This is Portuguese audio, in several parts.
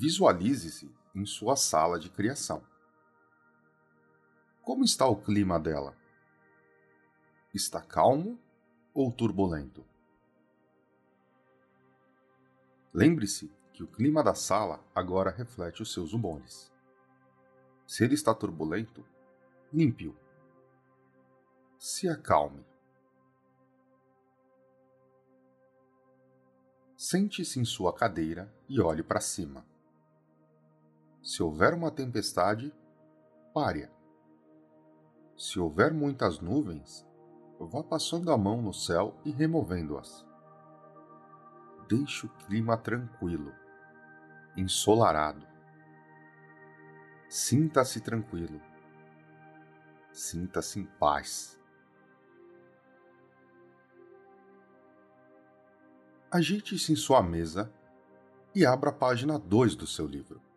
Visualize-se em sua sala de criação. Como está o clima dela? Está calmo ou turbulento? Lembre-se que o clima da sala agora reflete os seus humores. Se ele está turbulento, limpe-o. Se acalme. Sente-se em sua cadeira e olhe para cima. Se houver uma tempestade, pare. Se houver muitas nuvens, vá passando a mão no céu e removendo-as. Deixe o clima tranquilo, ensolarado. Sinta-se tranquilo. Sinta-se em paz. Agite-se em sua mesa e abra a página 2 do seu livro.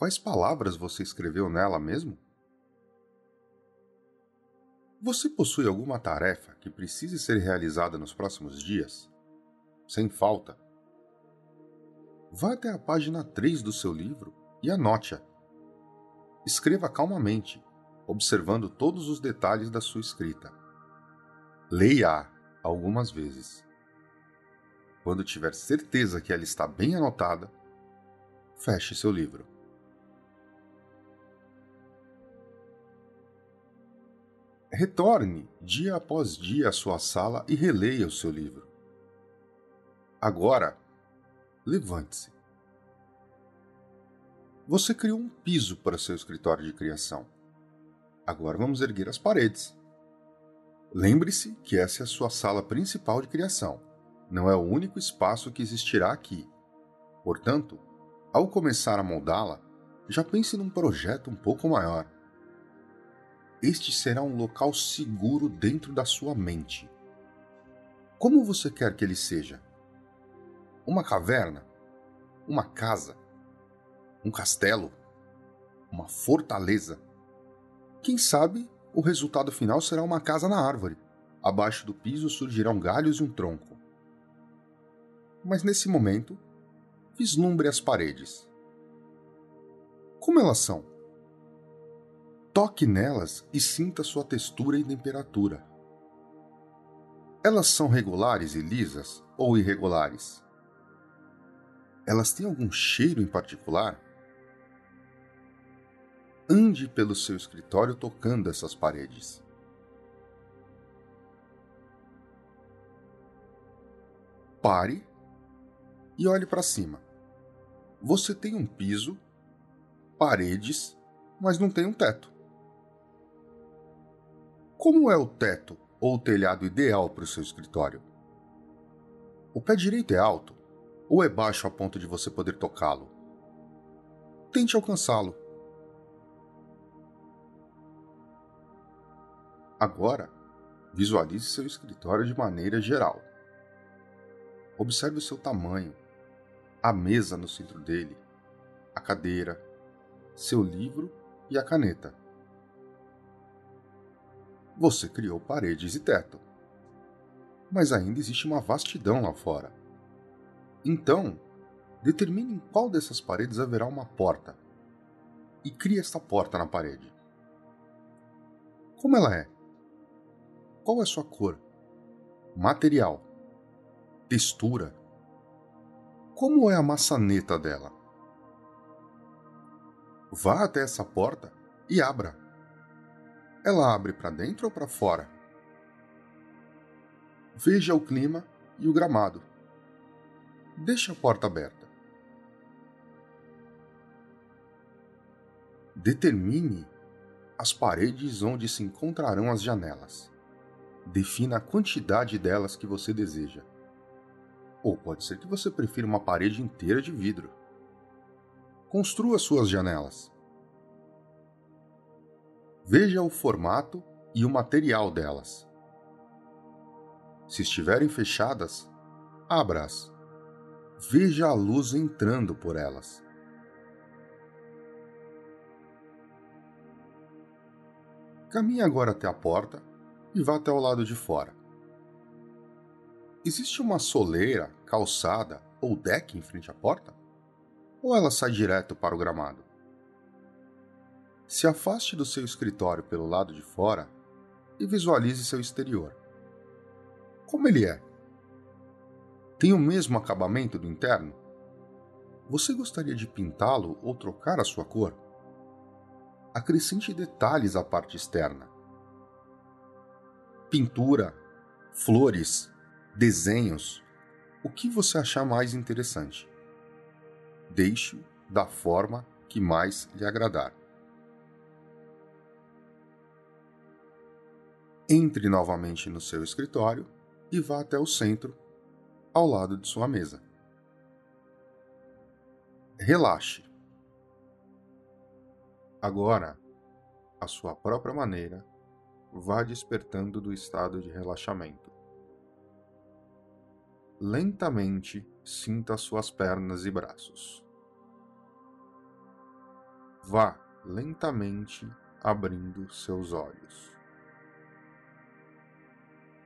Quais palavras você escreveu nela mesmo? Você possui alguma tarefa que precise ser realizada nos próximos dias? Sem falta. Vá até a página 3 do seu livro e anote-a. Escreva calmamente, observando todos os detalhes da sua escrita. Leia-a algumas vezes. Quando tiver certeza que ela está bem anotada, feche seu livro. Retorne dia após dia à sua sala e releia o seu livro. Agora, levante-se. Você criou um piso para seu escritório de criação. Agora vamos erguer as paredes. Lembre-se que essa é a sua sala principal de criação não é o único espaço que existirá aqui. Portanto, ao começar a moldá-la, já pense num projeto um pouco maior. Este será um local seguro dentro da sua mente. Como você quer que ele seja? Uma caverna? Uma casa? Um castelo? Uma fortaleza? Quem sabe o resultado final será uma casa na árvore. Abaixo do piso surgirão galhos e um tronco mas nesse momento, vislumbre as paredes. Como elas são? Toque nelas e sinta sua textura e temperatura. Elas são regulares e lisas ou irregulares? Elas têm algum cheiro em particular? Ande pelo seu escritório tocando essas paredes. Pare e olhe para cima. Você tem um piso, paredes, mas não tem um teto. Como é o teto ou o telhado ideal para o seu escritório? O pé direito é alto ou é baixo a ponto de você poder tocá-lo? Tente alcançá-lo. Agora, visualize seu escritório de maneira geral. Observe o seu tamanho, a mesa no centro dele, a cadeira, seu livro e a caneta. Você criou paredes e teto. Mas ainda existe uma vastidão lá fora. Então, determine em qual dessas paredes haverá uma porta e crie esta porta na parede. Como ela é? Qual é sua cor? Material? Textura? Como é a maçaneta dela? Vá até essa porta e abra. Ela abre para dentro ou para fora? Veja o clima e o gramado. Deixe a porta aberta. Determine as paredes onde se encontrarão as janelas. Defina a quantidade delas que você deseja. Ou pode ser que você prefira uma parede inteira de vidro. Construa suas janelas. Veja o formato e o material delas. Se estiverem fechadas, abra-as. Veja a luz entrando por elas. Caminhe agora até a porta e vá até o lado de fora. Existe uma soleira, calçada ou deck em frente à porta? ou ela sai direto para o gramado? Se afaste do seu escritório pelo lado de fora e visualize seu exterior. Como ele é? Tem o mesmo acabamento do interno? Você gostaria de pintá-lo ou trocar a sua cor? Acrescente detalhes à parte externa. Pintura, flores, desenhos, o que você achar mais interessante. Deixe-o da forma que mais lhe agradar. Entre novamente no seu escritório e vá até o centro, ao lado de sua mesa. Relaxe. Agora, à sua própria maneira, vá despertando do estado de relaxamento. Lentamente sinta suas pernas e braços. Vá lentamente abrindo seus olhos.